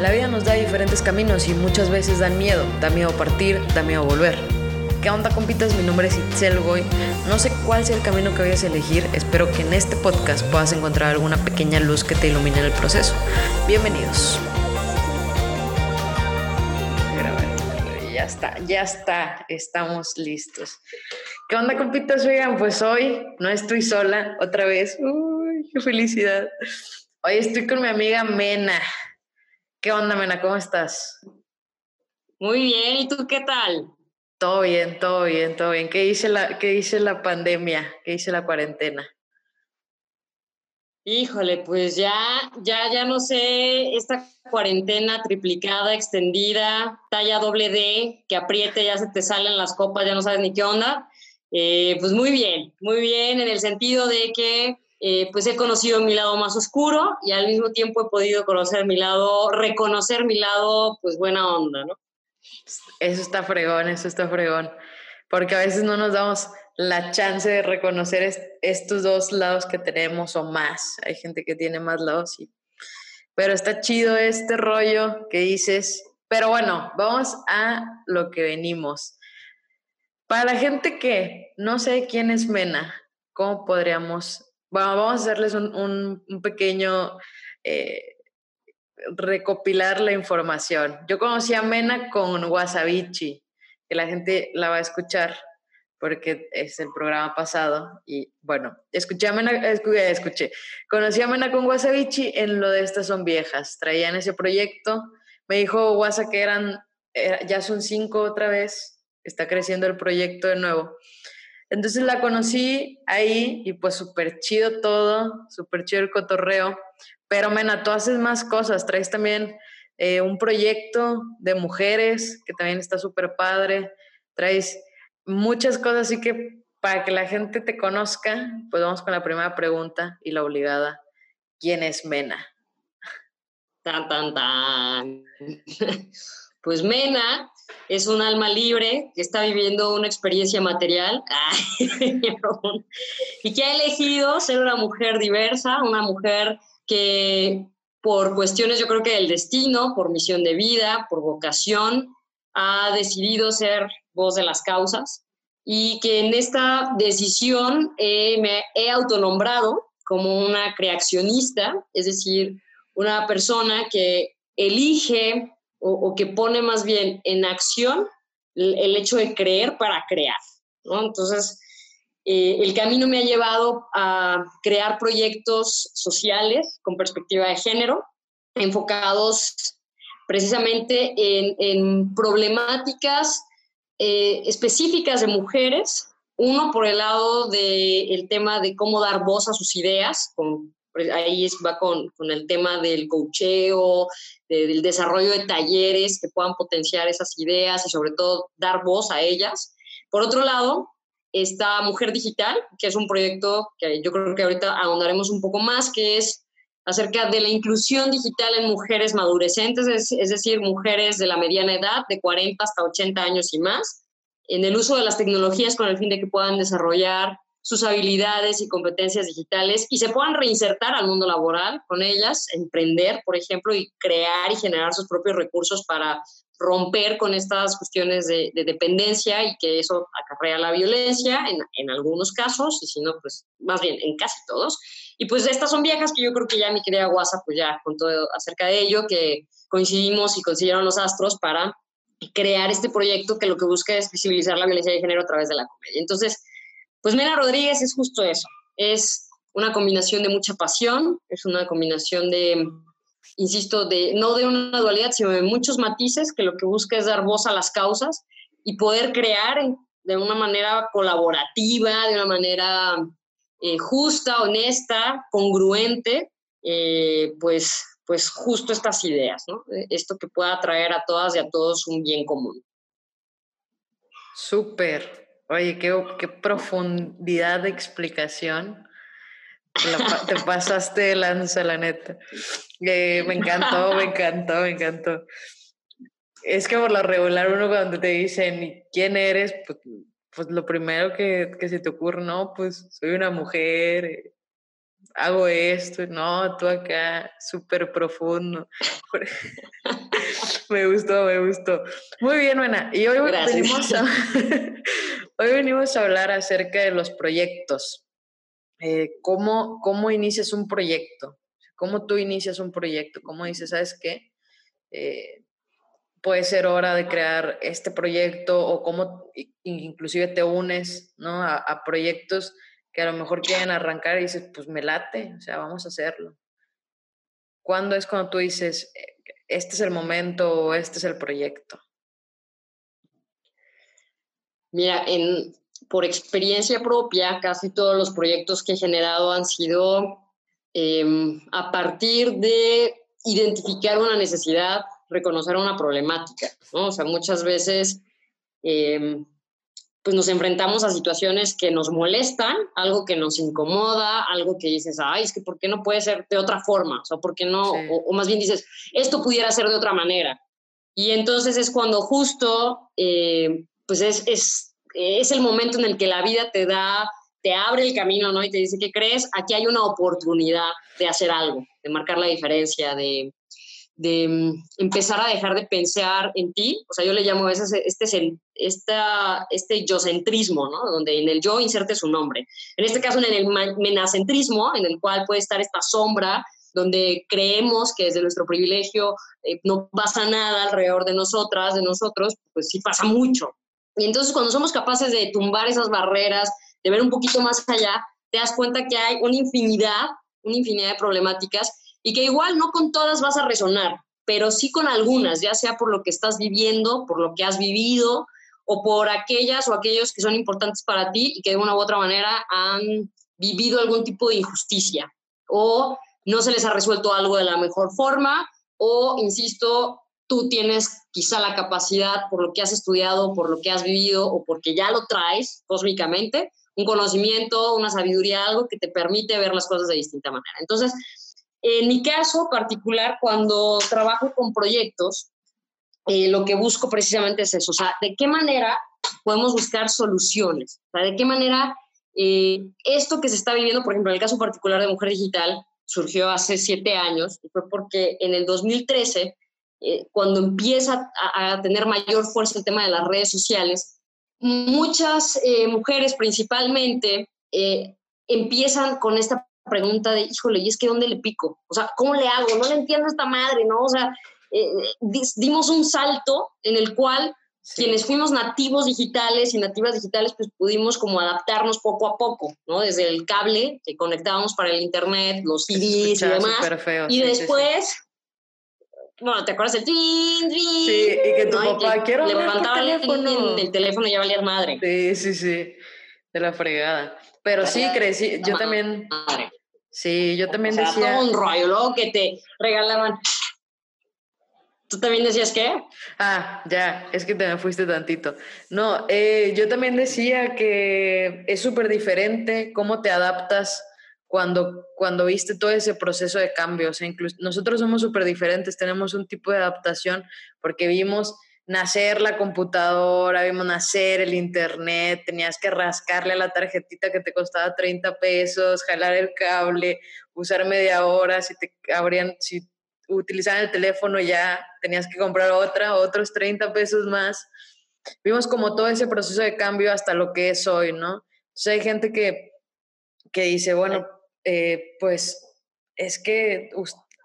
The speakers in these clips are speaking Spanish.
La vida nos da diferentes caminos y muchas veces dan miedo. Da miedo partir, da miedo volver. ¿Qué onda, compitas? Mi nombre es Itzel. No sé cuál sea el camino que vayas a elegir. Espero que en este podcast puedas encontrar alguna pequeña luz que te ilumine en el proceso. Bienvenidos. Ya está, ya está. Estamos listos. ¿Qué onda, compitas? Oigan, pues hoy no estoy sola otra vez. Uy, qué felicidad. Hoy estoy con mi amiga Mena. ¿Qué onda, Mena? ¿Cómo estás? Muy bien, ¿y tú qué tal? Todo bien, todo bien, todo bien. ¿Qué dice la, qué dice la pandemia? ¿Qué dice la cuarentena? Híjole, pues ya, ya, ya no sé, esta cuarentena triplicada, extendida, talla doble D, que apriete, ya se te salen las copas, ya no sabes ni qué onda. Eh, pues muy bien, muy bien, en el sentido de que eh, pues he conocido mi lado más oscuro y al mismo tiempo he podido conocer mi lado, reconocer mi lado, pues buena onda, ¿no? Eso está fregón, eso está fregón, porque a veces no nos damos la chance de reconocer estos dos lados que tenemos o más. Hay gente que tiene más lados, sí. Pero está chido este rollo que dices. Pero bueno, vamos a lo que venimos. Para la gente que no sé quién es Mena, ¿cómo podríamos bueno, vamos a hacerles un, pequeño eh, recopilar la información. Yo conocí a Mena con Wasabichi, que la gente la va a escuchar porque es el programa pasado. Y bueno, escuché a Mena, escuché, conocí a Mena con Wasabichi en lo de Estas Son Viejas. Traían ese proyecto. Me dijo Wasa que eran, ya son cinco otra vez. Está creciendo el proyecto de nuevo. Entonces la conocí ahí y pues súper chido todo, súper chido el cotorreo. Pero Mena, tú haces más cosas, traes también eh, un proyecto de mujeres que también está súper padre, traes muchas cosas, así que para que la gente te conozca, pues vamos con la primera pregunta y la obligada. ¿Quién es Mena? Tan, tan, tan. Pues Mena es un alma libre que está viviendo una experiencia material. Y que ha elegido ser una mujer diversa, una mujer que por cuestiones yo creo que del destino, por misión de vida, por vocación, ha decidido ser voz de las causas. Y que en esta decisión eh, me he autonombrado como una creacionista, es decir, una persona que elige o, que pone más bien en acción el, hecho de creer para crear. Entonces, eh, el camino me ha llevado a crear proyectos sociales con perspectiva de género, enfocados precisamente en, problemáticas eh, específicas de mujeres, uno por el lado del tema de cómo dar voz a sus ideas, con pues, ahí va con, con, el tema del cocheo, del desarrollo de talleres que puedan potenciar esas ideas y sobre todo dar voz a ellas. Por otro lado, está Mujer Digital, que es un proyecto que yo creo que ahorita ahondaremos un poco más, que es acerca de la inclusión digital en mujeres madurecentes, es, es decir, mujeres de la mediana edad, de 40 hasta 80 años y más, en el uso de las tecnologías con el fin de que puedan desarrollar sus habilidades y competencias digitales y se puedan reinsertar al mundo laboral con ellas, emprender, por ejemplo, y crear y generar sus propios recursos para romper con estas cuestiones de, dependencia y que eso acarrea la violencia en, algunos casos, y si no, pues más bien en casi todos. Y pues estas son viejas que yo creo que ya mi querida WhatsApp pues ya contó acerca de ello, que coincidimos y consiguieron los astros para crear este proyecto que lo que busca es visibilizar la violencia de género a través de la comedia. Entonces, pues Mena Rodríguez es justo eso, es una combinación de mucha pasión, es una combinación de, insisto, de no de una dualidad, sino de muchos matices que lo que busca es dar voz a las causas y poder crear de una manera colaborativa, de una manera eh, justa, honesta, congruente, eh, pues, pues justo estas ideas, ¿no? Esto que pueda traer a todas y a todos un bien común. Súper, Oye, qué, profundidad de explicación. te pasaste de lanza, la neta. Eh, me encantó, me encantó, me encantó. Es que por lo regular uno cuando te dicen quién eres, pues, pues lo primero que, se te ocurre, no, pues soy una mujer, eh, hago esto, no, tú acá, súper profundo. me gustó, me gustó. Muy bien, buena. Y hoy venimos, a, hoy venimos a hablar acerca de los proyectos. Eh, ¿cómo, ¿Cómo inicias un proyecto? ¿Cómo tú inicias un proyecto? ¿Cómo dices, sabes qué? Eh, puede ser hora de crear este proyecto o cómo inclusive te unes ¿no? a, proyectos que a lo mejor quieren arrancar y dices, pues me late, o sea, vamos a hacerlo. ¿Cuándo es cuando tú dices, eh, este es el momento o este es el proyecto? Mira, en, por experiencia propia, casi todos los proyectos que he generado han sido em, a partir de identificar una necesidad, reconocer una problemática, ¿no? O sea, muchas veces em, pues nos enfrentamos a situaciones que nos molestan, algo que nos incomoda, algo que dices, ay, es que ¿por qué no puede ser de otra forma? O sea, ¿por qué no? O, más bien dices, esto pudiera ser de otra manera. Y entonces es cuando justo, eh, pues es, es, es el momento en el que la vida te da, te abre el camino, ¿no? Y te dice, ¿qué crees? Aquí hay una oportunidad de hacer algo, de marcar la diferencia, de, de mm, empezar a dejar de pensar en ti, o sea, yo le llamo a veces este, esta, este yo-centrismo, ¿no? Donde en el yo inserte su nombre. En este caso, en el menacentrismo, en el cual puede estar esta sombra, donde creemos que desde nuestro privilegio eh, no pasa nada alrededor de nosotras, de nosotros, pues sí pasa mucho. Y entonces cuando somos capaces de tumbar esas barreras, de ver un poquito más allá, te das cuenta que hay una infinidad, una infinidad de problemáticas y que igual no con todas vas a resonar, pero sí con algunas, ya sea por lo que estás viviendo, por lo que has vivido o por aquellas o aquellos que son importantes para ti y que de una u otra manera han vivido algún tipo de injusticia o no se les ha resuelto algo de la mejor forma o, insisto, tú tienes quizá la capacidad por lo que has estudiado, por lo que has vivido o porque ya lo traes cósmicamente, un conocimiento, una sabiduría, algo que te permite ver las cosas de distinta manera. Entonces, en mi caso particular, cuando trabajo con proyectos, eh, lo que busco precisamente es eso, o sea, de qué manera podemos buscar soluciones, o sea, de qué manera eh, esto que se está viviendo, por ejemplo, en el caso particular de Mujer Digital, surgió hace siete años, y fue porque en el 2013, eh, cuando empieza a, a, tener mayor fuerza el tema de las redes sociales, muchas mujeres principalmente empiezan con esta pregunta de, híjole, ¿y es que dónde le pico? O sea, ¿cómo le hago? No le entiendo a esta madre, ¿no? O sea, eh, dimos un salto en el cual quienes fuimos nativos digitales y nativas digitales, pues pudimos como adaptarnos poco a poco, ¿no? Desde el cable que conectábamos para el internet, los CDs y demás. y después... Bueno, ¿te acuerdas el tin, Sí, y que tu papá, quiero levantaba el teléfono. El, teléfono ya valía madre. Sí, sí, sí, de la fregada. Pero sí, crecí, yo también, sí, yo también o sea, decía... Todo un rollo, luego que te regalaban... ¿Tú también decías qué? Ah, ya, es que te me fuiste tantito. No, eh, yo también decía que es súper diferente cómo te adaptas cuando, cuando viste todo ese proceso de cambio. O sea, incluso nosotros somos súper diferentes, tenemos un tipo de adaptación porque vimos nacer la computadora, vimos nacer el internet, tenías que rascarle a la tarjetita que te costaba 30 pesos, jalar el cable, usar media hora, si te abrían, si utilizaban el teléfono ya tenías que comprar otra, otros 30 pesos más. Vimos como todo ese proceso de cambio hasta lo que es hoy, ¿no? Entonces hay gente que, que dice, bueno, eh, pues es que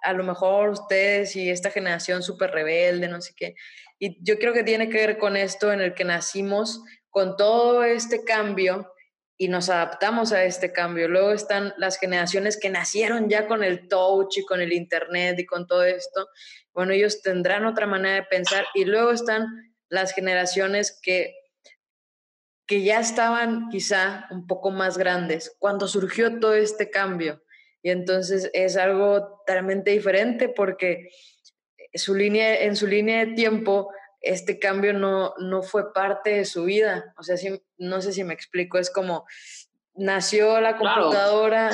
a lo mejor ustedes y esta generación súper rebelde, no sé qué, y yo creo que tiene que ver con esto en el que nacimos con todo este cambio y nos adaptamos a este cambio. Luego están las generaciones que nacieron ya con el touch y con el internet y con todo esto. Bueno, ellos tendrán otra manera de pensar y luego están las generaciones que que ya estaban quizá un poco más grandes cuando surgió todo este cambio. Y entonces es algo totalmente diferente porque su línea, en su línea de tiempo, este cambio no, no fue parte de su vida. O sea, no sé si me explico, es como nació la computadora.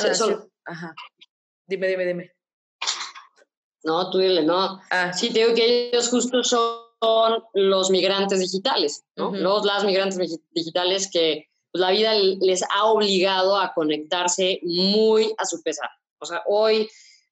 ajá. Dime, dime, dime. No, tú dile, no. Ah. Sí, te digo que ellos justo son los migrantes digitales, ¿no? Los, las migrantes digitales que pues, la vida les ha obligado a conectarse muy a su pesar, O sea, hoy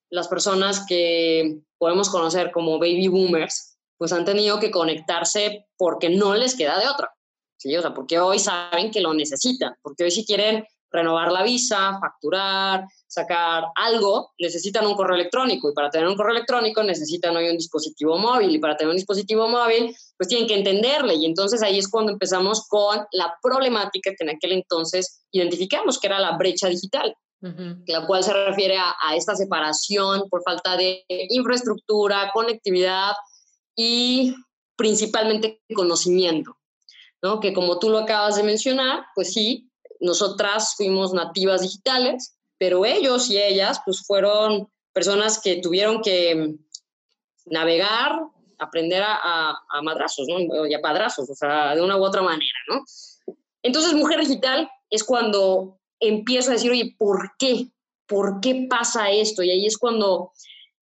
las personas que podemos conocer como baby boomers, pues han tenido que conectarse porque no les queda de otra. ¿sí? O sea, porque hoy saben que lo necesitan, porque hoy si quieren renovar la visa, facturar, sacar algo, necesitan un correo electrónico y para tener un correo electrónico necesitan hoy un dispositivo móvil y para tener un dispositivo móvil pues tienen que entenderle y entonces ahí es cuando empezamos con la problemática que en aquel entonces identificamos que era la brecha digital, la cual se refiere a, esta separación por falta de infraestructura, conectividad y principalmente conocimiento, ¿no? Que como tú lo acabas de mencionar, pues sí, nosotras fuimos nativas digitales, pero ellos y ellas pues fueron personas que tuvieron que navegar, aprender a, a, madrazos, ¿no? Y a padrazos, o sea, de una u otra manera, ¿no? Entonces, mujer digital es cuando empiezo a decir, oye, ¿por qué? ¿Por qué pasa esto? Y ahí es cuando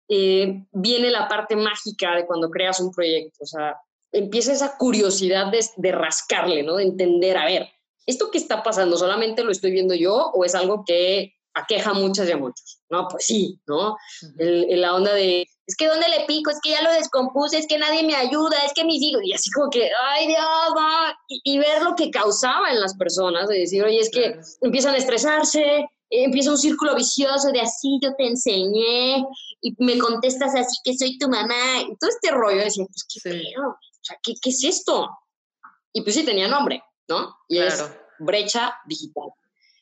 eh, viene la parte mágica de cuando creas un proyecto, o sea, empieza esa curiosidad de, de rascarle, ¿no? De entender, a ver, ¿esto qué está pasando? ¿Solamente lo estoy viendo yo o es algo que aqueja a muchas y a muchos? No, pues sí, ¿no? En la onda de, es que ¿dónde le pico? Es que ya lo descompuse, es que nadie me ayuda, es que mis hijos, y así como que, ay Dios, y, ver lo que causaba en las personas, de decir, oye, es que empiezan a estresarse, empieza un círculo vicioso de así yo te enseñé y me contestas así que soy tu mamá, y todo este rollo, decía, pues qué feo, o sea, ¿qué, ¿qué es esto? Y pues sí tenía nombre, ¿no? Y es brecha digital.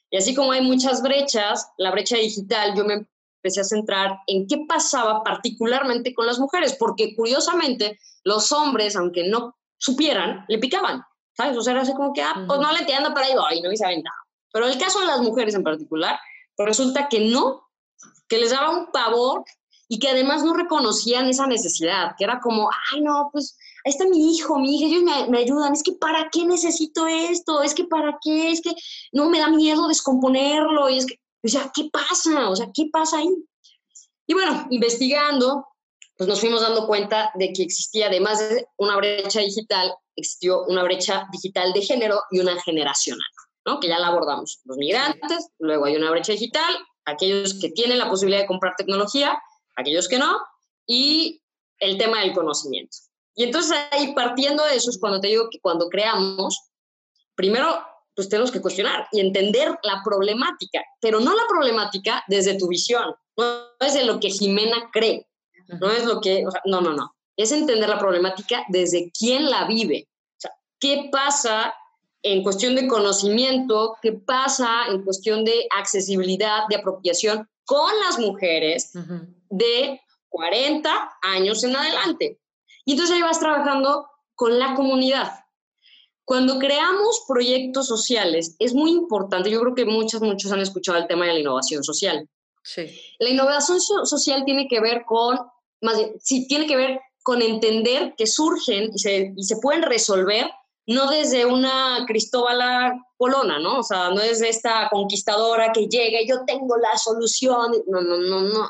Y así como hay muchas brechas, la brecha digital, yo me empecé a centrar en qué pasaba particularmente con las mujeres, porque curiosamente los hombres, aunque no supieran, le picaban, ¿sabes? O sea, era así como que, ah, pues no le entiendo, pero ahí voy, no me saben nada. Pero el caso de las mujeres en particular, pues resulta que no, que les daba un pavor y que además no reconocían esa necesidad, que era como, ay, no, pues ahí está mi hijo, mi hija, ellos me, ayudan, es que ¿para qué necesito esto? Es que ¿para qué? Es que no me da miedo descomponerlo, y es que, sea, ¿qué pasa? O sea, ¿qué pasa ahí? Y bueno, investigando, pues nos fuimos dando cuenta de que existía, además de una brecha digital, existió una brecha digital de género y una generacional, ¿no? Que ya la abordamos. Los migrantes, luego hay una brecha digital, aquellos que tienen la posibilidad de comprar tecnología, aquellos que no, y el tema del conocimiento. Y entonces ahí partiendo de eso es cuando te digo que cuando creamos, primero pues tenemos que cuestionar y entender la problemática, pero no la problemática desde tu visión, no es de lo que Jimena cree, no es lo que, no, no, no, es entender la problemática desde quién la vive. O sea, ¿qué pasa en cuestión de conocimiento? ¿Qué pasa en cuestión de accesibilidad, de apropiación con las mujeres de 40 años en adelante? Y entonces ahí vas trabajando con la comunidad. Cuando creamos proyectos sociales, es muy importante, yo creo que muchos, muchos han escuchado el tema de la innovación social. Sí. La innovación social tiene que ver con, más bien, sí, tiene que ver con entender que surgen y se, y se pueden resolver no desde una Cristóbala Colona, ¿no? O sea, no desde esta conquistadora que llega y yo tengo la solución. No, no, no, no.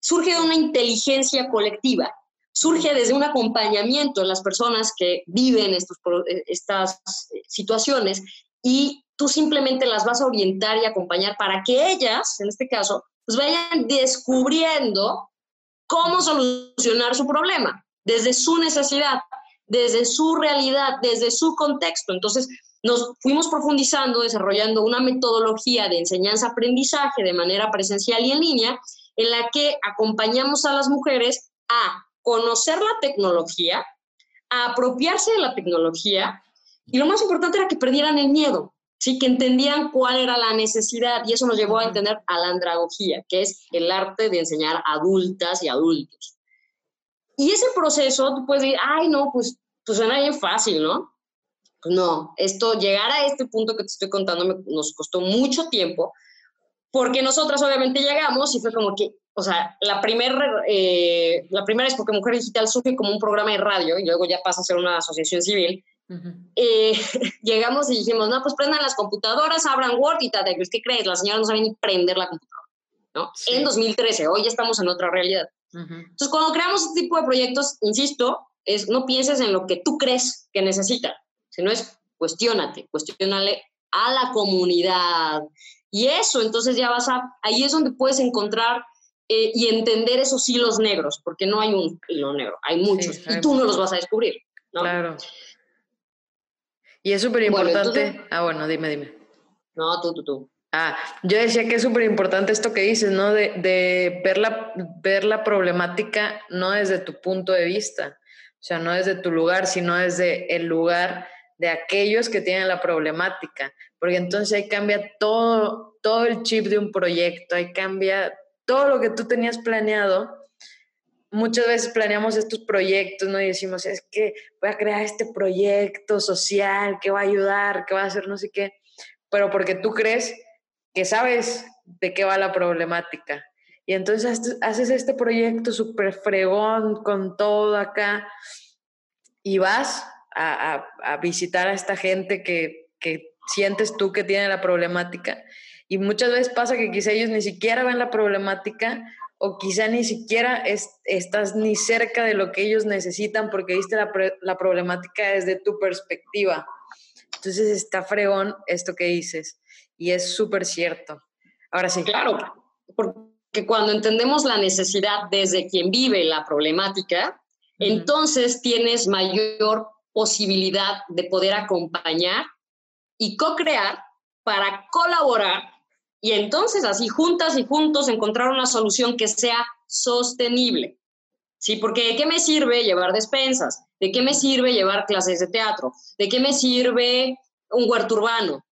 Surge de una inteligencia colectiva surge desde un acompañamiento de las personas que viven estos, eh, estas eh, situaciones y tú simplemente las vas a orientar y acompañar para que ellas, en este caso, pues vayan descubriendo cómo solucionar su problema desde su necesidad, desde su realidad, desde su contexto. Entonces, nos fuimos profundizando, desarrollando una metodología de enseñanza-aprendizaje de manera presencial y en línea, en la que acompañamos a las mujeres a conocer la tecnología, a apropiarse de la tecnología y lo más importante era que perdieran el miedo, ¿sí? que entendían cuál era la necesidad y eso nos llevó a entender a la andragogía, que es el arte de enseñar a adultas y adultos. Y ese proceso, tú puedes decir, ay, no, pues, pues suena bien fácil, ¿no? Pues no, esto, llegar a este punto que te estoy contando nos costó mucho tiempo, porque nosotras obviamente llegamos y fue como que, o sea, la, primer, eh, la primera es porque Mujer Digital surge como un programa de radio y luego ya pasa a ser una asociación civil. Eh, llegamos y dijimos, no, pues prendan las computadoras, abran Word y tal. ¿Qué crees? La señora no sabe ni prender la computadora. ¿no? En 2013, hoy ya estamos en otra realidad. Entonces, cuando creamos este tipo de proyectos, insisto, es no pienses en lo que tú crees que necesita, sino es cuestionate, cuestionale a la comunidad, Y eso, entonces ya vas a, ahí es donde puedes encontrar eh, y entender esos hilos negros, porque no hay un hilo negro, hay muchos, y tú no los vas a descubrir. Claro. Y es súper importante. ah, bueno, dime, dime. No, tú, tú, tú. Ah, yo decía que es súper importante esto que dices, ¿no? De, de ver, la, ver la problemática no desde tu punto de vista, o sea, no desde tu lugar, sino desde el lugar de aquellos que tienen la problemática, porque entonces ahí cambia todo, todo el chip de un proyecto, ahí cambia todo lo que tú tenías planeado. Muchas veces planeamos estos proyectos, ¿no? Y decimos, es que voy a crear este proyecto social que va a ayudar, que va a hacer no sé qué, pero porque tú crees que sabes de qué va la problemática. Y entonces haces este proyecto súper fregón con todo acá y vas a, visitar a esta gente que, sientes tú que tiene la problemática. Y muchas veces pasa que quizá ellos ni siquiera ven la problemática o quizá ni siquiera estás ni cerca de lo que ellos necesitan porque viste la, la problemática desde tu perspectiva. Entonces está fregón esto que dices y es súper cierto. Ahora sí. Claro, porque cuando entendemos la necesidad desde quien vive la problemática, entonces tienes mayor posibilidad de poder acompañar y co-crear para colaborar y entonces así juntas y juntos encontrar una solución que sea sostenible. Sí, porque ¿de qué me sirve llevar despensas? ¿De qué me sirve llevar clases de teatro? ¿De qué me sirve un huerto urbano?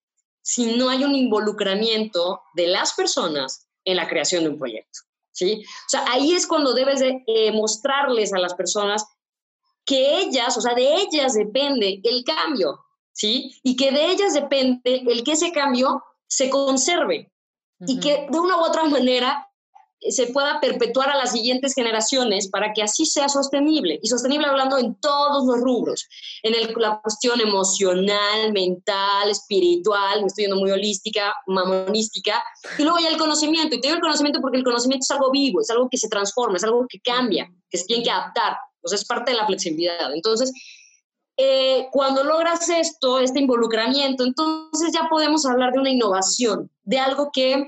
Si no hay un involucramiento de las personas en la creación de un proyecto. ¿sí? O sea, ahí es cuando debes de, eh, mostrarles a las personas que ellas, o sea, de ellas depende el cambio, ¿sí? Y que de ellas depende el que ese cambio se conserve y que de una u otra manera se pueda perpetuar a las siguientes generaciones para que así sea sostenible. Y sostenible hablando en todos los rubros, en el, la cuestión emocional, mental, espiritual, me estoy yendo muy holística, mamonística, y luego ya el conocimiento. Y tengo el conocimiento porque el conocimiento es algo vivo, es algo que se transforma, es algo que cambia, que se tiene que adaptar. O es parte de la flexibilidad. Entonces, eh, cuando logras esto, este involucramiento, entonces ya podemos hablar de una innovación, de algo que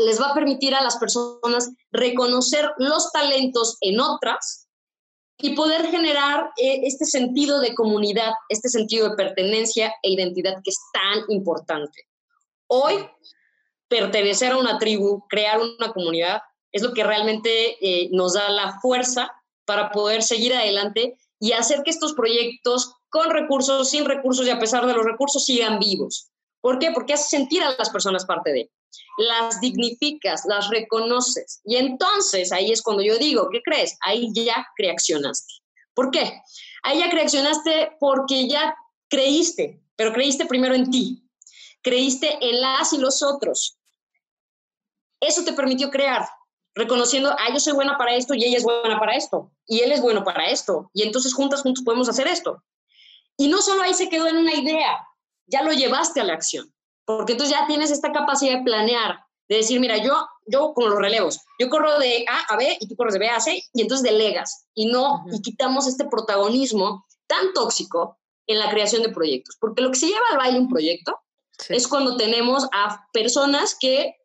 les va a permitir a las personas reconocer los talentos en otras y poder generar eh, este sentido de comunidad, este sentido de pertenencia e identidad que es tan importante. Hoy, pertenecer a una tribu, crear una comunidad, es lo que realmente eh, nos da la fuerza para poder seguir adelante y hacer que estos proyectos con recursos, sin recursos y a pesar de los recursos sigan vivos. ¿Por qué? Porque hace sentir a las personas parte de. Las dignificas, las reconoces. Y entonces ahí es cuando yo digo, ¿qué crees? Ahí ya creacionaste. ¿Por qué? Ahí ya creacionaste porque ya creíste, pero creíste primero en ti. Creíste en las y los otros. Eso te permitió crear reconociendo, ah, yo soy buena para esto y ella es buena para esto, y él es bueno para esto, y entonces juntas, juntos podemos hacer esto. Y no solo ahí se quedó en una idea, ya lo llevaste a la acción, porque entonces ya tienes esta capacidad de planear, de decir, mira, yo, yo con los relevos, yo corro de A a B y tú corres de B a C, y entonces delegas, y no, y quitamos este protagonismo tan tóxico en la creación de proyectos, porque lo que se lleva al baile un proyecto es cuando tenemos a personas que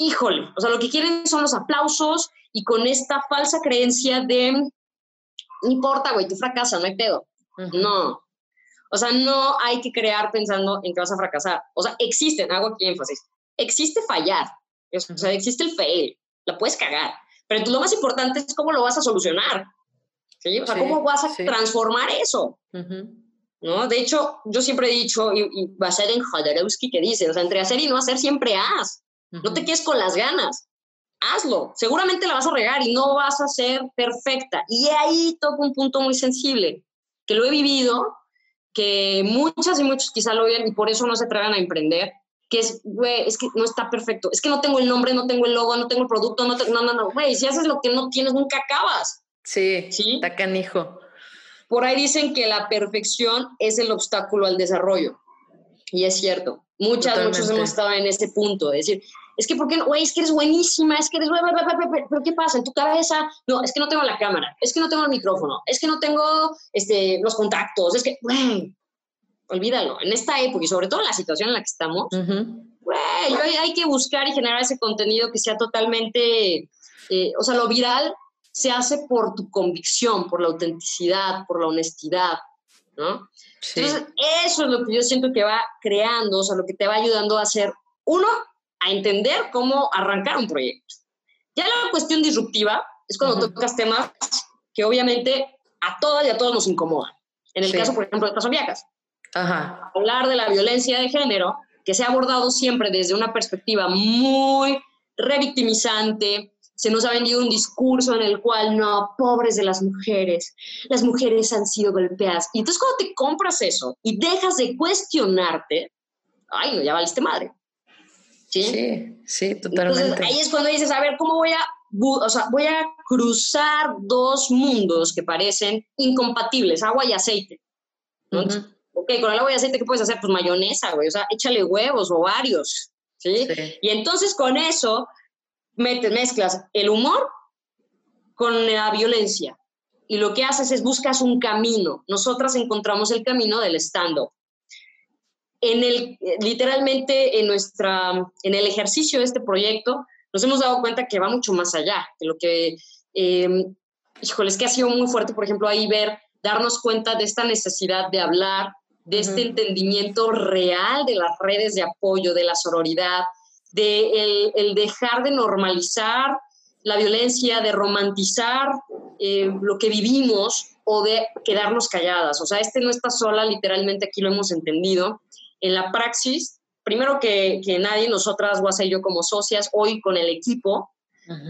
híjole, o sea, lo que quieren son los aplausos y con esta falsa creencia de, no importa, güey, tú fracasas, no hay pedo. No. O sea, no hay que crear pensando en que vas a fracasar. O sea, existen, hago aquí énfasis, existe fallar, o sea, existe el fail, la puedes cagar, pero lo más importante es cómo lo vas a solucionar. ¿sí? O sea, cómo vas a transformar eso. ¿No? De hecho, yo siempre he dicho, y, y basado en Jodorowsky, que dice, o sea, entre hacer y no hacer siempre haz. No te quedes con las ganas. Hazlo. Seguramente la vas a regar y no vas a ser perfecta. Y ahí toca un punto muy sensible, que lo he vivido, que muchas y muchos quizá lo vean y por eso no se atrevan a emprender, que es, güey, es que no está perfecto. Es que no tengo el nombre, no tengo el logo, no tengo el producto, no, no, no, no, güey, si haces lo que no tienes, nunca acabas. Sí, sí. Está canijo. Por ahí dicen que la perfección es el obstáculo al desarrollo. Y es cierto. Muchas, muchos hemos estado en este punto, de decir, es que, ¿por qué Güey, es que eres buenísima, es que eres... Pero ¿qué pasa? En tu cabeza, no, es que no tengo la cámara, es que no tengo el micrófono, es que no tengo este, los contactos, es que, güey, olvídalo. En esta época y sobre todo en la situación en la que estamos, hay, que buscar y generar ese contenido que sea totalmente, eh, o sea, lo viral se hace por tu convicción, por la autenticidad, por la honestidad, ¿no? Entonces, eso es lo que yo siento que va creando, o sea, lo que te va ayudando a hacer, uno, a entender cómo arrancar un proyecto. Ya la cuestión disruptiva es cuando tocas temas que obviamente a todas y a todos nos incomodan. En el caso, por ejemplo, de Paso Viajas. Ajá. Hablar de la violencia de género, que se ha abordado siempre desde una perspectiva muy revictimizante, se nos ha vendido un discurso en el cual, no, pobres de las mujeres, las mujeres han sido golpeadas. Y entonces cuando te compras eso y dejas de cuestionarte, ay, no, ya valiste madre. Sí, sí, totalmente. Entonces ahí es cuando dices, a ver, ¿cómo voy a, o sea, voy a cruzar dos mundos que parecen incompatibles, agua y aceite? Ok, con el agua y aceite, ¿qué puedes hacer? Pues mayonesa, güey, o sea, échale huevos o varios, ¿sí? sí. Y entonces con eso mezclas el humor con la violencia. Y lo que haces es buscas un camino. Nosotras encontramos el camino del stand-up. En el, literalmente en, nuestra, en el ejercicio de este proyecto, nos hemos dado cuenta que va mucho más allá de lo que, eh, híjole, es que ha sido muy fuerte, por ejemplo, ahí ver, darnos cuenta de esta necesidad de hablar, de este entendimiento real de las redes de apoyo, de la sororidad, de el, dejar de normalizar la violencia, de romantizar eh, lo que vivimos o de quedarnos calladas. O sea, este no está sola, literalmente aquí lo hemos entendido. En la praxis, primero que, que nadie, nosotras, Guasa y yo como socias, hoy con el equipo,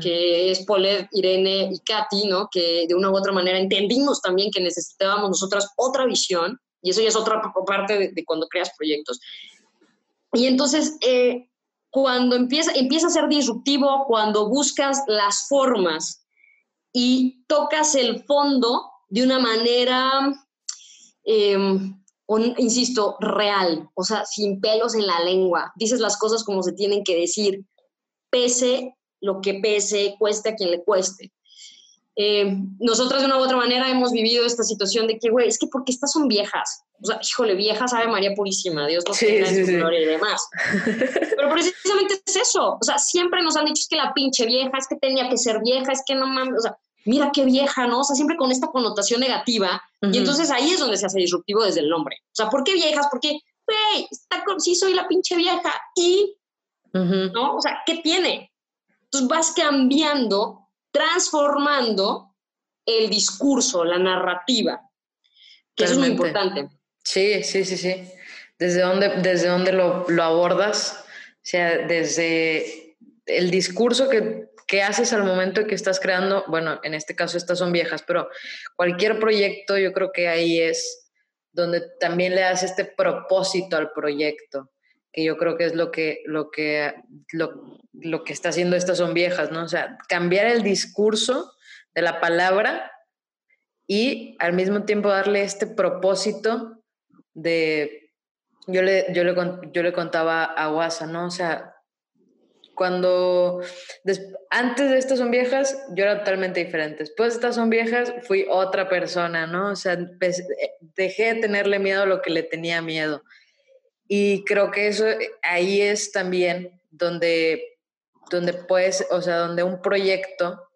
que es Polet, Irene y Katy, ¿no? que de una u otra manera entendimos también que necesitábamos nosotras otra visión, y eso ya es otra parte de, cuando creas proyectos. Y entonces, eh, cuando empieza, empieza a ser disruptivo, cuando buscas las formas y tocas el fondo de una manera, em, insisto, real, o sea, sin pelos en la lengua, dices las cosas como se tienen que decir, pese lo que pese, cueste a quien le cueste. Eh, nosotras de una u otra manera hemos vivido esta situación de que, güey, es que porque estas son viejas. O sea, híjole, viejas sabe María Purísima, Dios nos tenga en su gloria y demás. Pero precisamente es eso. O sea, siempre nos han dicho es que la pinche vieja, es que tenía que ser vieja, es que no mames, o sea, mira qué vieja, ¿no? O sea, siempre con esta connotación negativa. Y entonces ahí es donde se hace disruptivo desde el nombre. O sea, ¿por qué viejas? Porque, güey, sí soy la pinche vieja. Y, ¿no? O sea, ¿qué tiene? Entonces vas cambiando transformando el discurso, la narrativa, que es muy importante. Sí, sí, sí, sí. ¿Desde dónde, desde dónde lo, abordas? O sea, desde el discurso que, que haces al momento que estás creando, bueno, en este caso estas son viejas, pero cualquier proyecto yo creo que ahí es donde también le das este propósito al proyecto que yo creo que es lo que, lo que, lo, que está haciendo estas son viejas, ¿no? O sea, cambiar el discurso de la palabra y al mismo tiempo darle este propósito de, yo le, yo le, yo le contaba a Guasa, ¿no? O sea, cuando, antes de estas son viejas, yo era totalmente diferente. Después de estas son viejas, fui otra persona, ¿no? O sea, dejé de tenerle miedo a lo que le tenía miedo. Y creo que eso eh, ahí es también donde, donde puedes, o sea, donde un proyecto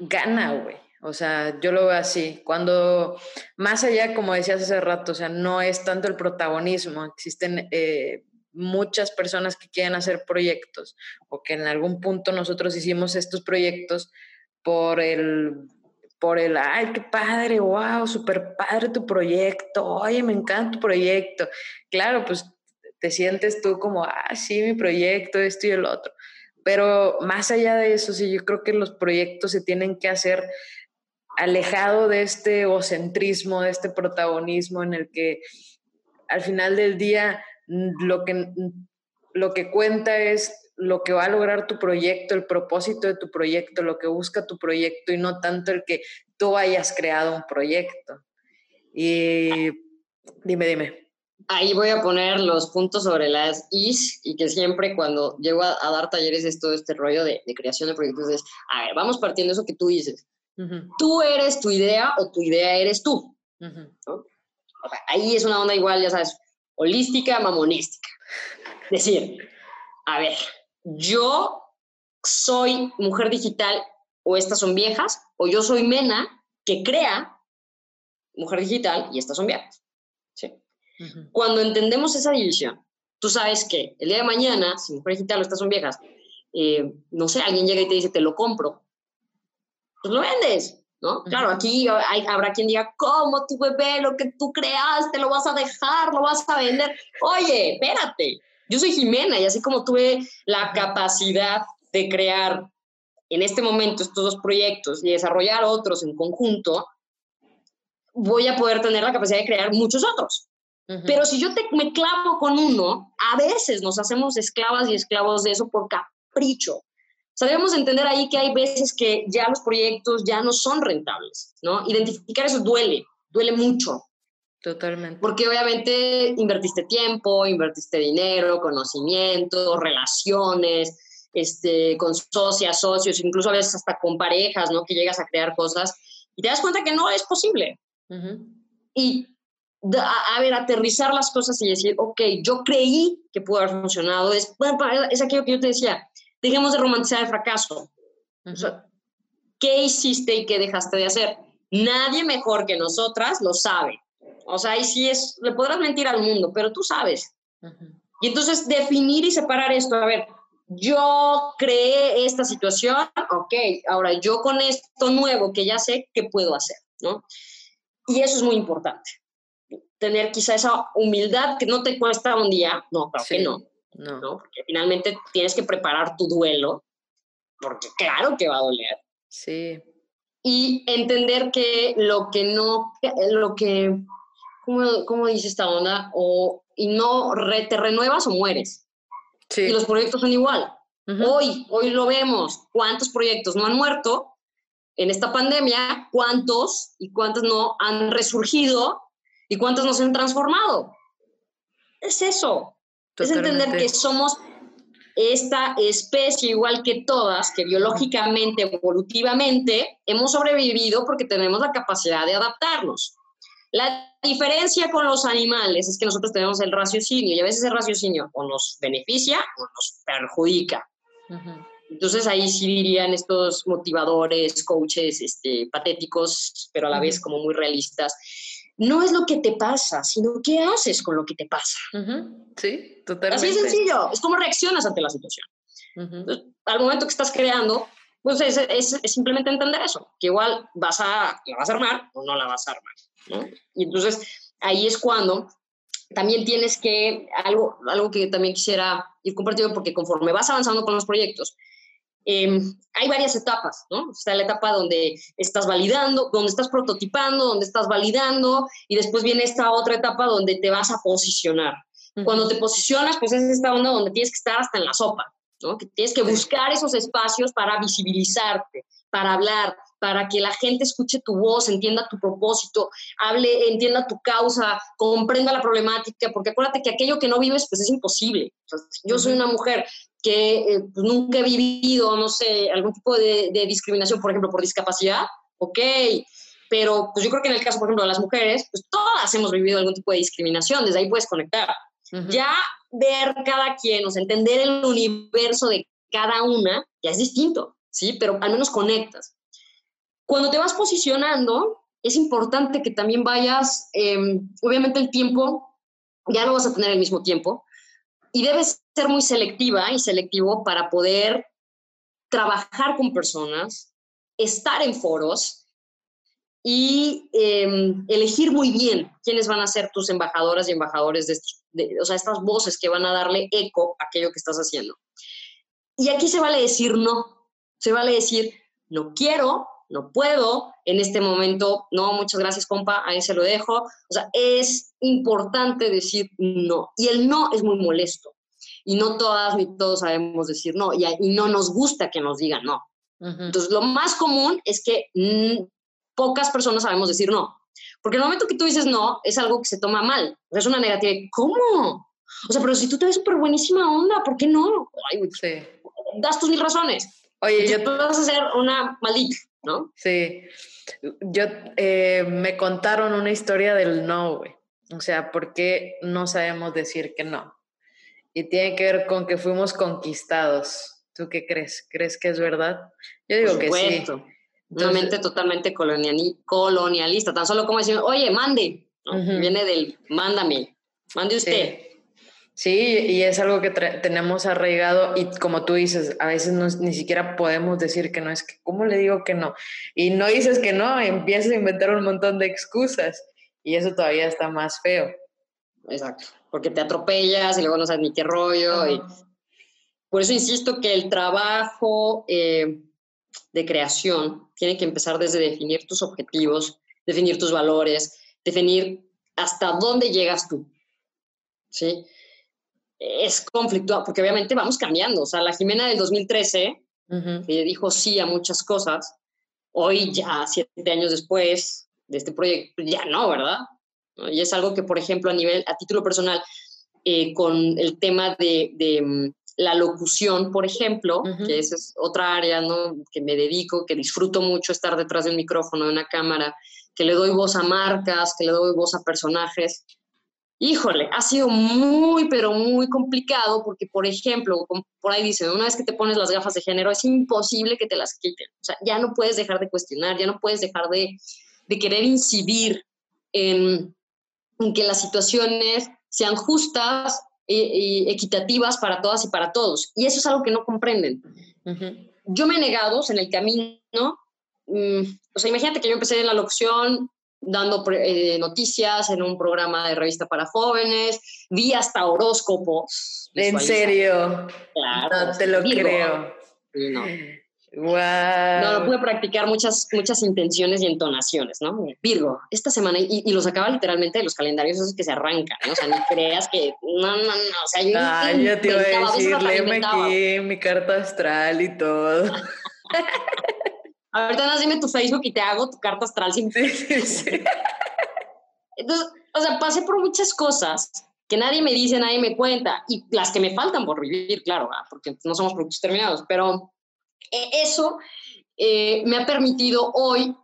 gana, güey. O sea, yo lo veo así. Cuando, más allá, como decías hace rato, o sea, no es tanto el protagonismo, existen eh, muchas personas que quieren hacer proyectos o que en algún punto nosotros hicimos estos proyectos por el por el, ay, qué padre, wow, súper padre tu proyecto, oye, me encanta tu proyecto. Claro, pues te sientes tú como, ah, sí, mi proyecto, esto y el otro. Pero más allá de eso, sí, yo creo que los proyectos se tienen que hacer alejado de este egocentrismo, de este protagonismo en el que al final del día lo que, lo que cuenta es lo que va a lograr tu proyecto, el propósito de tu proyecto, lo que busca tu proyecto y no tanto el que tú hayas creado un proyecto. Y dime, dime. Ahí voy a poner los puntos sobre las is y que siempre cuando llego a, dar talleres es todo este rollo de, creación de proyectos. Es, a ver, vamos partiendo de eso que tú dices. Tú eres tu idea o tu idea eres tú. ahí es una onda igual, ya sabes, holística, mamonística. Decir, a ver, yo soy mujer digital o estas son viejas, o yo soy Mena que crea mujer digital y estas son viejas. ¿sí? Cuando entendemos esa división, tú sabes que el día de mañana, si mujer digital o estas son viejas, eh, no sé, alguien llega y te dice, te lo compro, pues lo vendes. ¿No? Claro, aquí habrá quien diga, ¿cómo tu bebé, lo que tú creaste, lo vas a dejar, lo vas a vender? Oye, espérate, yo soy Jimena y así como tuve la capacidad de crear en este momento estos dos proyectos y desarrollar otros en conjunto, voy a poder tener la capacidad de crear muchos otros. Pero si yo te, me clavo con uno, a veces nos hacemos esclavas y esclavos de eso por capricho. O sea, debemos entender ahí que hay veces que ya los proyectos ya no son rentables, ¿no? Identificar eso duele, duele mucho. Totalmente. Porque obviamente invertiste tiempo, invertiste dinero, conocimiento, relaciones, este, con socias, socios, incluso a veces hasta con parejas, ¿no? Que llegas a crear cosas y te das cuenta que no es posible. Y, a, ver, aterrizar las cosas y decir, ok, yo creí que pudo haber funcionado. Es, es aquello que yo te decía, dejemos de romantizar el fracaso. ¿Qué hiciste y qué dejaste de hacer? Nadie mejor que nosotras lo sabe. O sea, ahí sí es, le podrás mentir al mundo, pero tú sabes. Y entonces definir y separar esto, a ver, yo creé esta situación, ok, ahora yo con esto nuevo que ya sé, ¿qué puedo hacer? ¿no? Y eso es muy importante. Tener quizá esa humildad que no te cuesta un día, no, claro que no, no, Porque finalmente tienes que preparar tu duelo, porque claro que va a doler. Sí. Y entender que lo que no, lo que, ¿cómo, cómo dice esta onda? O, y no te renuevas o mueres. Y los proyectos son igual. Hoy, hoy lo vemos. ¿Cuántos proyectos no han muerto en esta pandemia? ¿Cuántos y cuántos no han resurgido? ¿Y cuántos no se han transformado? Es eso. Es entender que somos esta especie, igual que todas, que biológicamente, evolutivamente, hemos sobrevivido porque tenemos la capacidad de adaptarnos. La diferencia con los animales es que nosotros tenemos el raciocinio y a veces el raciocinio o nos beneficia o nos perjudica. Entonces ahí sí dirían estos motivadores, coaches este, patéticos, pero a la vez como muy realistas. No es lo que te pasa, sino qué haces con lo que te pasa. Sí, totalmente. Así sencillo, es cómo reaccionas ante la situación. al momento que estás creando, pues es, es, simplemente entender eso, que igual vas a, la vas a armar o no la vas a armar. Y entonces ahí es cuando también tienes que, algo, algo que también quisiera ir compartiendo, porque conforme vas avanzando con los proyectos, em, hay varias etapas, ¿no? Está la etapa donde estás validando, donde estás prototipando, donde estás validando, y después viene esta otra etapa donde te vas a posicionar. Cuando te posicionas, pues es esta onda donde tienes que estar hasta en la sopa, ¿no? Que tienes que buscar esos espacios para visibilizarte, para hablar, para que la gente escuche tu voz, entienda tu propósito, hable, entienda tu causa, comprenda la problemática, porque acuérdate que aquello que no vives, pues es imposible. yo soy una mujer que eh, pues, nunca he vivido, no sé, algún tipo de, discriminación, por ejemplo, por discapacidad, ok, pero pues yo creo que en el caso, por ejemplo, de las mujeres, pues todas hemos vivido algún tipo de discriminación, desde ahí puedes conectar. Ya ver cada quien, o sea, entender el universo de cada una, ya es distinto, ¿sí? Pero al menos conectas. Cuando te vas posicionando, es importante que también vayas, em, obviamente el tiempo, ya no vas a tener el mismo tiempo, y debes ser muy selectiva y selectivo para poder trabajar con personas, estar en foros y em, elegir muy bien quiénes van a ser tus embajadoras y embajadores de, de, o sea, estas voces que van a darle eco a aquello que estás haciendo. Y aquí se vale decir no, se vale decir no quiero, no puedo, en este momento, no, muchas gracias, compa, ahí se lo dejo. O sea, es importante decir no. Y el no es muy molesto. Y no todas ni todos sabemos decir no. Y, no nos gusta que nos digan no. Entonces, lo más común es que pocas personas sabemos decir no. Porque el momento que tú dices no, es algo que se toma mal. es una negativa. ¿Cómo? O sea, pero si tú te ves súper buenísima onda, ¿por qué no? Ay, sí. Das tus mil razones. Oye, yo... vas a ser una maldita. ¿no? Sí. Yo eh, me contaron una historia del no, güey. O sea, ¿por qué no sabemos decir que no? y tiene que ver con que fuimos conquistados. ¿Tú qué crees? ¿Crees que es verdad? Yo digo que sí. Una mente totalmente colonialista, tan solo como decir, oye, mande, viene del mándame, mande usted. Sí. y es algo que tenemos arraigado y como tú dices, a veces ni siquiera podemos decir que no, es que, ¿cómo le digo que no? Y no dices que no, empiezas a inventar un montón de excusas y eso todavía está más feo. Exacto, porque te atropellas y luego no sabes ni qué rollo. Y por eso insisto que el trabajo eh, de creación tiene que empezar desde definir tus objetivos, definir tus valores, definir hasta dónde llegas tú. ¿Sí? Es conflictuado, porque obviamente vamos cambiando. O sea, la Jimena del 2013, que dijo sí a muchas cosas, hoy ya, siete años después de este proyecto, ya no, ¿verdad? Y es algo que, por ejemplo, a nivel, a título personal, eh, con el tema de, de, mm, la locución, por ejemplo, que esa es otra área ¿no? que me dedico, que disfruto mucho estar detrás de un micrófono, de una cámara, que le doy voz a marcas, que le doy voz a personajes. Híjole, ha sido muy, pero muy complicado porque, por ejemplo, por ahí dicen, una vez que te pones las gafas de género, es imposible que te las quiten. O sea, ya no puedes dejar de cuestionar, ya no puedes dejar de, de querer incidir en, en que las situaciones sean justas equitativas para todas y para todos. Y eso es algo que no comprenden. Yo me he negado en el camino. Mm, o sea, imagínate que yo empecé en la locución dando eh, noticias en un programa de revista para jóvenes, vi hasta horóscopos. ¿En serio? Claro. No te lo creo. No. No, no pude practicar muchas, muchas intenciones y entonaciones, ¿no? Virgo, esta semana, y, y lo sacaba literalmente de los calendarios esos que se arrancan, ¿no? O sea, ni creas que, no, no, no, o sea, yo Ah, yo te iba a decir, léeme aquí mi carta astral y todo. Ahorita no, dime tu Facebook y te hago tu carta astral sin... Sí, sí, Entonces, o sea, pasé por muchas cosas que nadie me dice, nadie me cuenta, y las que me faltan por vivir, claro, porque no somos productos terminados, pero eso eh, me ha permitido hoy,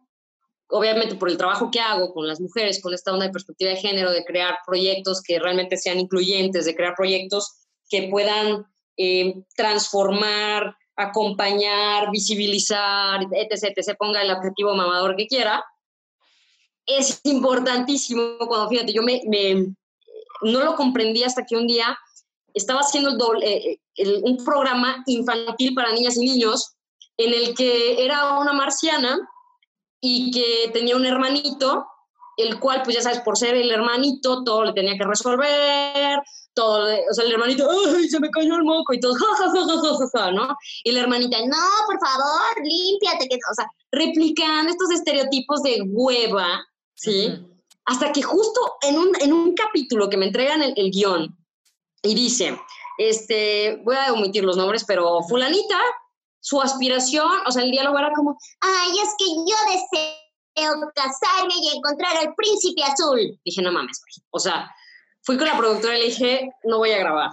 obviamente por el trabajo que hago con las mujeres, con esta onda de perspectiva de género, de crear proyectos que realmente sean incluyentes, de crear proyectos que puedan eh, transformar, acompañar, visibilizar, etc., se ponga el objetivo mamador que quiera, es importantísimo cuando, fíjate, yo me, no lo comprendí hasta que un día estaba haciendo eh, un programa infantil para niñas y niños en el que era una marciana y que tenía un hermanito, el cual, pues ya sabes, por ser el hermanito, todo le tenía que resolver, todo, o sea, el hermanito, ¡ay, se me cayó el moco! Y todo, ¡ja, ¿no? Y la hermanita, no, por favor, límpiate, que, o sea, replicando estos estereotipos de hueva, ¿sí? Hasta que justo en un, en un capítulo que me entregan el, el guion, y dice, este, voy a omitir los nombres, pero fulanita su aspiración, o sea, el diálogo era como, ay, es que yo deseo casarme y encontrar al príncipe azul. Dije, no mames, O sea, fui con la productora y le dije, no voy a grabar.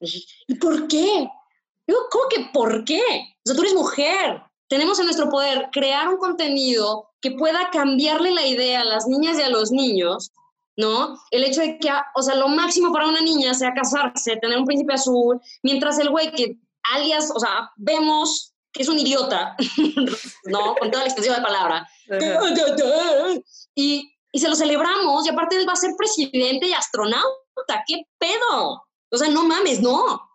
¿y por qué? Digo, ¿cómo que por qué? O sea, tú eres mujer. Tenemos en nuestro poder crear un contenido que pueda cambiarle la idea a las niñas y a los niños, ¿no? El hecho de que, o sea, lo máximo para una niña sea casarse, tener un príncipe azul, mientras el güey que alias, o sea, vemos que es un idiota, ¿no? Con toda la extensión de palabra. Y, y, se lo celebramos, y aparte él va a ser presidente y astronauta, ¿qué pedo? O sea, no mames, no.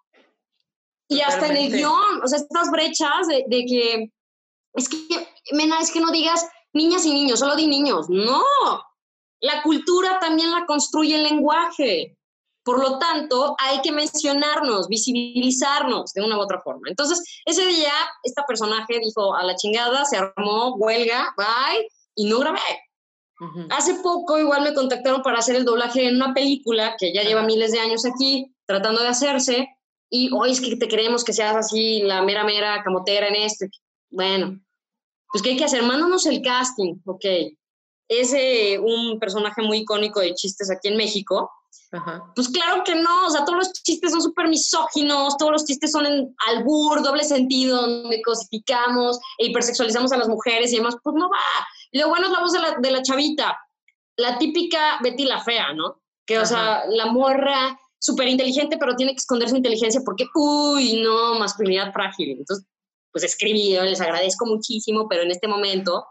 Y hasta en el guion, o sea, estas brechas de, de que, es que, mena, es que no digas niñas y niños, solo di niños. No, la cultura también la construye el lenguaje. Por lo tanto, hay que mencionarnos, visibilizarnos de una u otra forma. Entonces, ese día, esta personaje dijo a la chingada, se armó, huelga, bye, y no grabé. Hace poco igual me contactaron para hacer el doblaje en una película que ya lleva miles de años aquí, tratando de hacerse, y hoy es que te queremos que seas así, la mera, mera camotera en esto. Bueno, pues ¿qué hay que hacer? Mándanos el casting, ok. Es eh, un personaje muy icónico de chistes aquí en México, pues claro que no, o sea, todos los chistes son súper misóginos, todos los chistes son en albur, doble sentido, donde cosificamos e hipersexualizamos a las mujeres y demás, pues no va. Lo bueno es la voz de la, de la chavita, la típica Betty la fea, ¿no? Que, o sea, la morra súper inteligente, pero tiene que esconder su inteligencia porque, uy, no, masculinidad frágil. Entonces, pues escribí, les agradezco muchísimo, pero en este momento,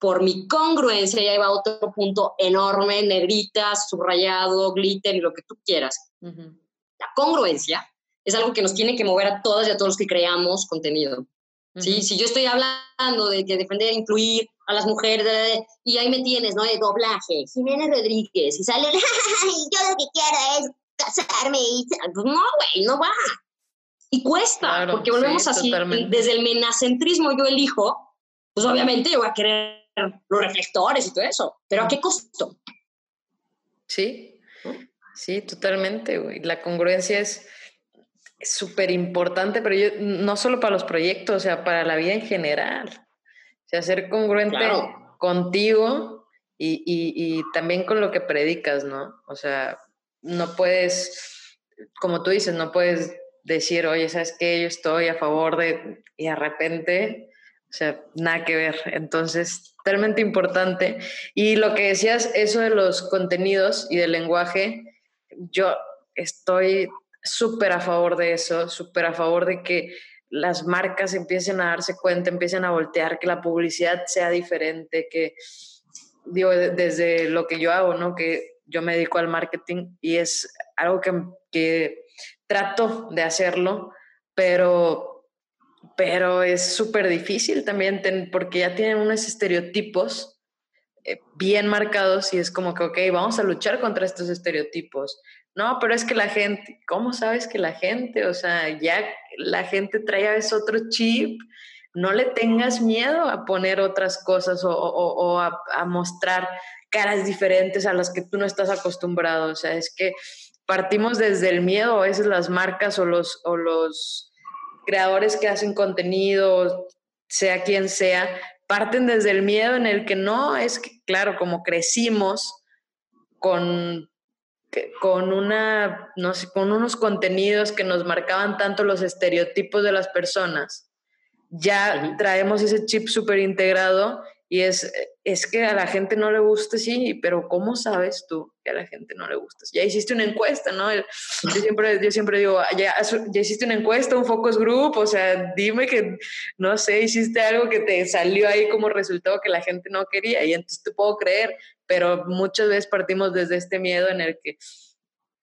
por mi congruencia, ya iba otro punto enorme, negritas, subrayado, glitter y lo que tú quieras. La congruencia es algo que nos tiene que mover a todas y a todos los que creamos contenido. ¿sí? Si yo estoy hablando de que defender, incluir a las mujeres, y ahí me tienes, ¿no? De doblaje, Jiménez Rodríguez, y sale, yo lo que quiero es casarme, y pues no, güey, no va. Y cuesta, porque volvemos así, desde el menacentrismo yo elijo, pues obviamente yo voy a querer los reflectores y todo eso, pero ¿a qué costo? Sí, sí, totalmente, güey. La congruencia es súper importante, pero yo, no solo para los proyectos, o sea, para la vida en general. O sea, ser congruente contigo y, y, también con lo que predicas, ¿no? O sea, no puedes, como tú dices, no puedes decir, oye, ¿sabes qué? Yo estoy a favor de... y de repente, o sea, nada que ver. Entonces, totalmente importante. Y lo que decías, eso de los contenidos y del lenguaje, yo estoy súper a favor de eso, súper a favor de que las marcas empiecen a darse cuenta, empiecen a voltear, que la publicidad sea diferente, que, digo, desde lo que yo hago, ¿no? Que yo me dedico al marketing y es algo que, que trato de hacerlo, pero, pero es súper difícil también porque ya tienen unos estereotipos eh, bien marcados y es como que, ok, vamos a luchar contra estos estereotipos. No, pero es que la gente, ¿cómo sabes que la gente? O sea, ya la gente trae a veces otro chip. No le tengas miedo a poner otras cosas o, a, mostrar caras diferentes a las que tú no estás acostumbrado. O sea, es que partimos desde el miedo, a veces las marcas o los, o los creadores que hacen contenido, sea quien sea, parten desde el miedo en el que no, es que, claro, como crecimos con con una, no sé, con unos contenidos que nos marcaban tanto los estereotipos de las personas, ya traemos ese chip súper integrado y es, es que a la gente no le gusta, sí, pero ¿cómo sabes tú que a la gente no le gusta? Ya hiciste una encuesta, ¿no? Yo siempre, yo siempre digo, ya, ya hiciste una encuesta, un focus group, o sea, dime que, no sé, hiciste algo que te salió ahí como resultado que la gente no quería y entonces te puedo creer, pero muchas veces partimos desde este miedo en el que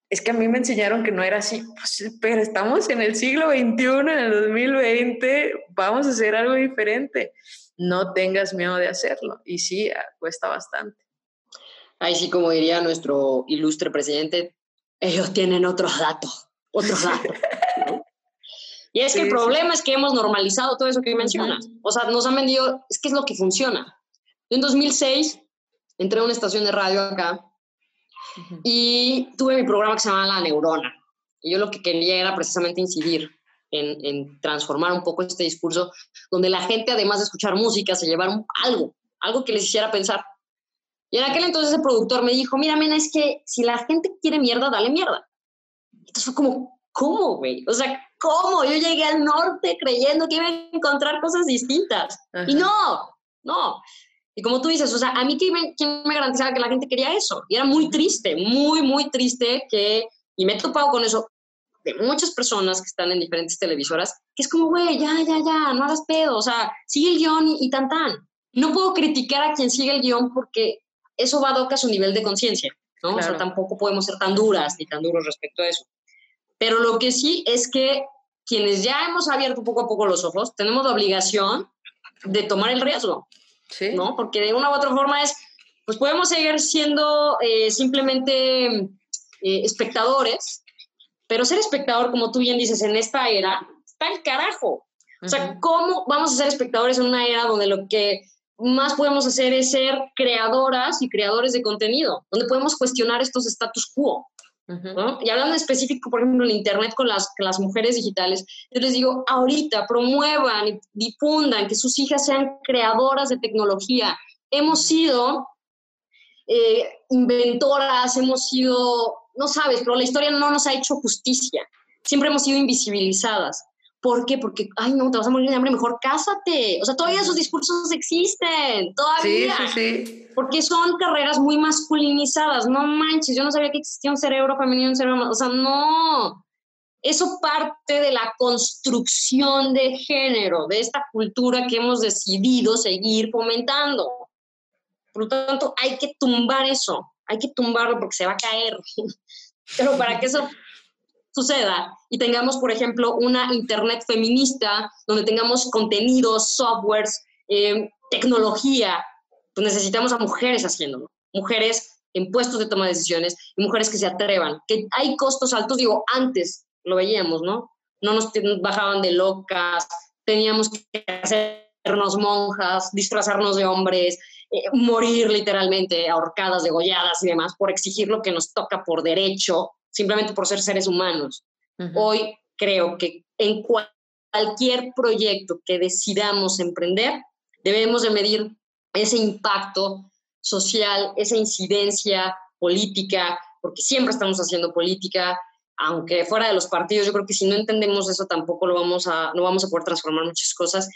es que a mí me enseñaron que no era así, pues, pero estamos en el siglo XXI, en el 2020, vamos a hacer algo diferente. No tengas miedo de hacerlo. Y sí, ah, cuesta bastante. Ahí sí, como diría nuestro ilustre presidente, ellos tienen otros datos, otros datos. Y es que el problema es que hemos normalizado todo eso que mencionas. O sea, nos han vendido, es que es lo que funciona. en 2006 entré a una estación de radio acá y tuve mi programa que se llamaba La Neurona. Y yo lo que quería era precisamente incidir en, en, transformar un poco este discurso, donde la gente, además de escuchar música, se llevara algo, algo que les hiciera pensar. Y en aquel entonces el productor me dijo, mira, Mena, es que si la gente quiere mierda, dale mierda. Entonces fue como, ¿cómo, güey? O sea, ¿cómo? Yo llegué al norte creyendo que iba a encontrar cosas distintas. Y no, no. Y como tú dices, o sea, a mí ¿quién me, quién me garantizaba que la gente quería eso? Y era muy triste, muy, muy triste que, y me he topado con eso de muchas personas que están en diferentes televisoras, que es como, güey, ya, ya, ya, no hagas pedo, o sea, sigue el guion y, tan, tan. No puedo criticar a quien sigue el guion porque eso va a tocar su nivel de conciencia, ¿no? O sea, tampoco podemos ser tan duras ni tan duros respecto a eso. Pero lo que sí es que quienes ya hemos abierto poco a poco los ojos, tenemos la obligación de tomar el riesgo. ¿no? Porque de una u otra forma es, pues podemos seguir siendo eh, simplemente eh, espectadores, pero ser espectador, como tú bien dices, en esta era, está el carajo. O sea, ¿cómo vamos a ser espectadores en una era donde lo que más podemos hacer es ser creadoras y creadores de contenido, donde podemos cuestionar estos status quo? Y hablando específico, por ejemplo, en Internet con las, las mujeres digitales, yo les digo, ahorita promuevan y difundan que sus hijas sean creadoras de tecnología. Hemos sido eh, inventoras, hemos sido, no sabes, pero la historia no nos ha hecho justicia. Siempre hemos sido invisibilizadas. ¿Por qué? Porque, ay, no, te vas a morir de hambre, mejor cásate. O sea, todavía esos discursos existen, todavía. Sí, sí, sí. Porque son carreras muy masculinizadas. No manches, yo no sabía que existía un cerebro femenino un cerebro. O sea, no. Eso parte de la construcción de género, de esta cultura que hemos decidido seguir fomentando. Por lo tanto, hay que tumbar eso, hay que tumbarlo porque se va a caer. Pero para que eso suceda y tengamos, por ejemplo, una Internet feminista donde tengamos contenidos, softwares, eh, tecnología, pues necesitamos a mujeres haciéndolo, mujeres en puestos de toma de decisiones y mujeres que se atrevan, que hay costos altos, digo, antes lo veíamos, ¿no? No nos bajaban de locas, teníamos que hacernos monjas, disfrazarnos de hombres, eh, morir literalmente ahorcadas, degolladas y demás por exigir lo que nos toca por derecho simplemente por ser seres humanos. Hoy creo que en cualquier proyecto que decidamos emprender, debemos de medir ese impacto social, esa incidencia política, porque siempre estamos haciendo política, aunque fuera de los partidos, yo creo que si no entendemos eso tampoco lo vamos a, no vamos a poder transformar muchas cosas.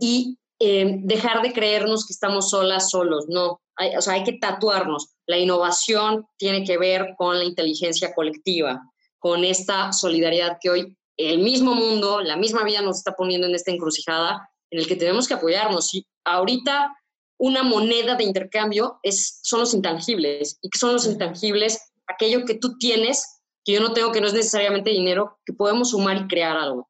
Y eh, dejar de creernos que estamos solas, solos, no. o sea, hay que tatuarnos. La innovación tiene que ver con la inteligencia colectiva, con esta solidaridad que hoy el mismo mundo, la misma vida nos está poniendo en esta encrucijada en el que tenemos que apoyarnos. Y ahorita una moneda de intercambio es, son los intangibles. ¿Y qué son los intangibles? Aquello que tú tienes, que yo no tengo, que no es necesariamente dinero, que podemos sumar y crear algo.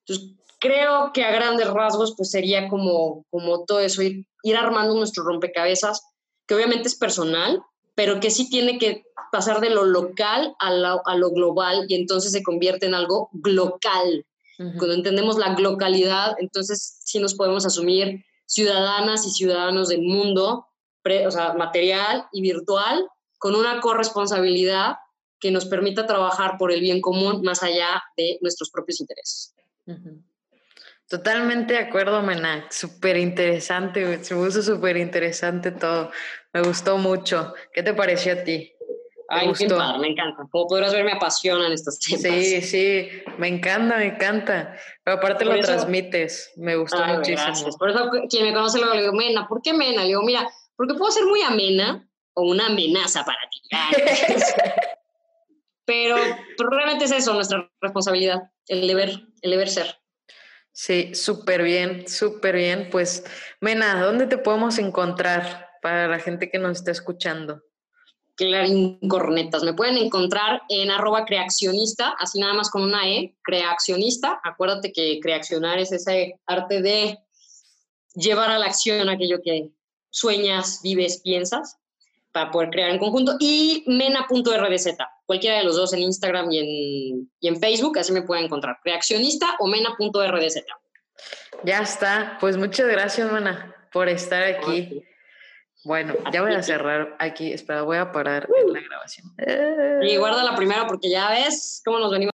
Entonces, creo que a grandes rasgos, pues sería como, como todo eso, ir, ir armando nuestro rompecabezas, que obviamente es personal, pero que sí tiene que pasar de lo local a lo, a lo global y entonces se convierte en algo glocal. Cuando entendemos la globalidad, entonces sí nos podemos asumir ciudadanas y ciudadanos del mundo, o sea, material y virtual, con una corresponsabilidad que nos permita trabajar por el bien común más allá de nuestros propios intereses. Totalmente de acuerdo, Mena. Súper interesante, se puso súper interesante todo. Me gustó mucho. ¿Qué te pareció a ti? Ay, gustó? me encanta. Como podrás ver, me apasionan estos temas. Sí, sí, me encanta, me encanta. Pero aparte lo transmites, me gustó muchísimo. Gracias. Por eso quien me conoce luego le digo, Mena, ¿por qué Mena? Le digo, mira, porque puedo ser muy amena o una amenaza para ti. pero, pero realmente es eso, nuestra responsabilidad, el deber, el deber ser. Sí, súper bien, súper bien. Pues, Mena, ¿dónde te podemos encontrar para la gente que nos está escuchando? Clarín Cornetas. Me pueden encontrar en arroba creacionista, así nada más con una E, creacionista. Acuérdate que creacionar es ese arte de llevar a la acción aquello que sueñas, vives, piensas, para poder crear en conjunto. Y mena.rdz cualquiera de los dos en Instagram y en, y en Facebook, así me pueden encontrar, reaccionista o mena.rdz. Ya está, pues muchas gracias, Mana, por estar aquí. Bueno, ya voy a cerrar aquí, espera, voy a parar la grabación. Y guarda la primera porque ya ves cómo nos venimos.